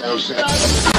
No shit.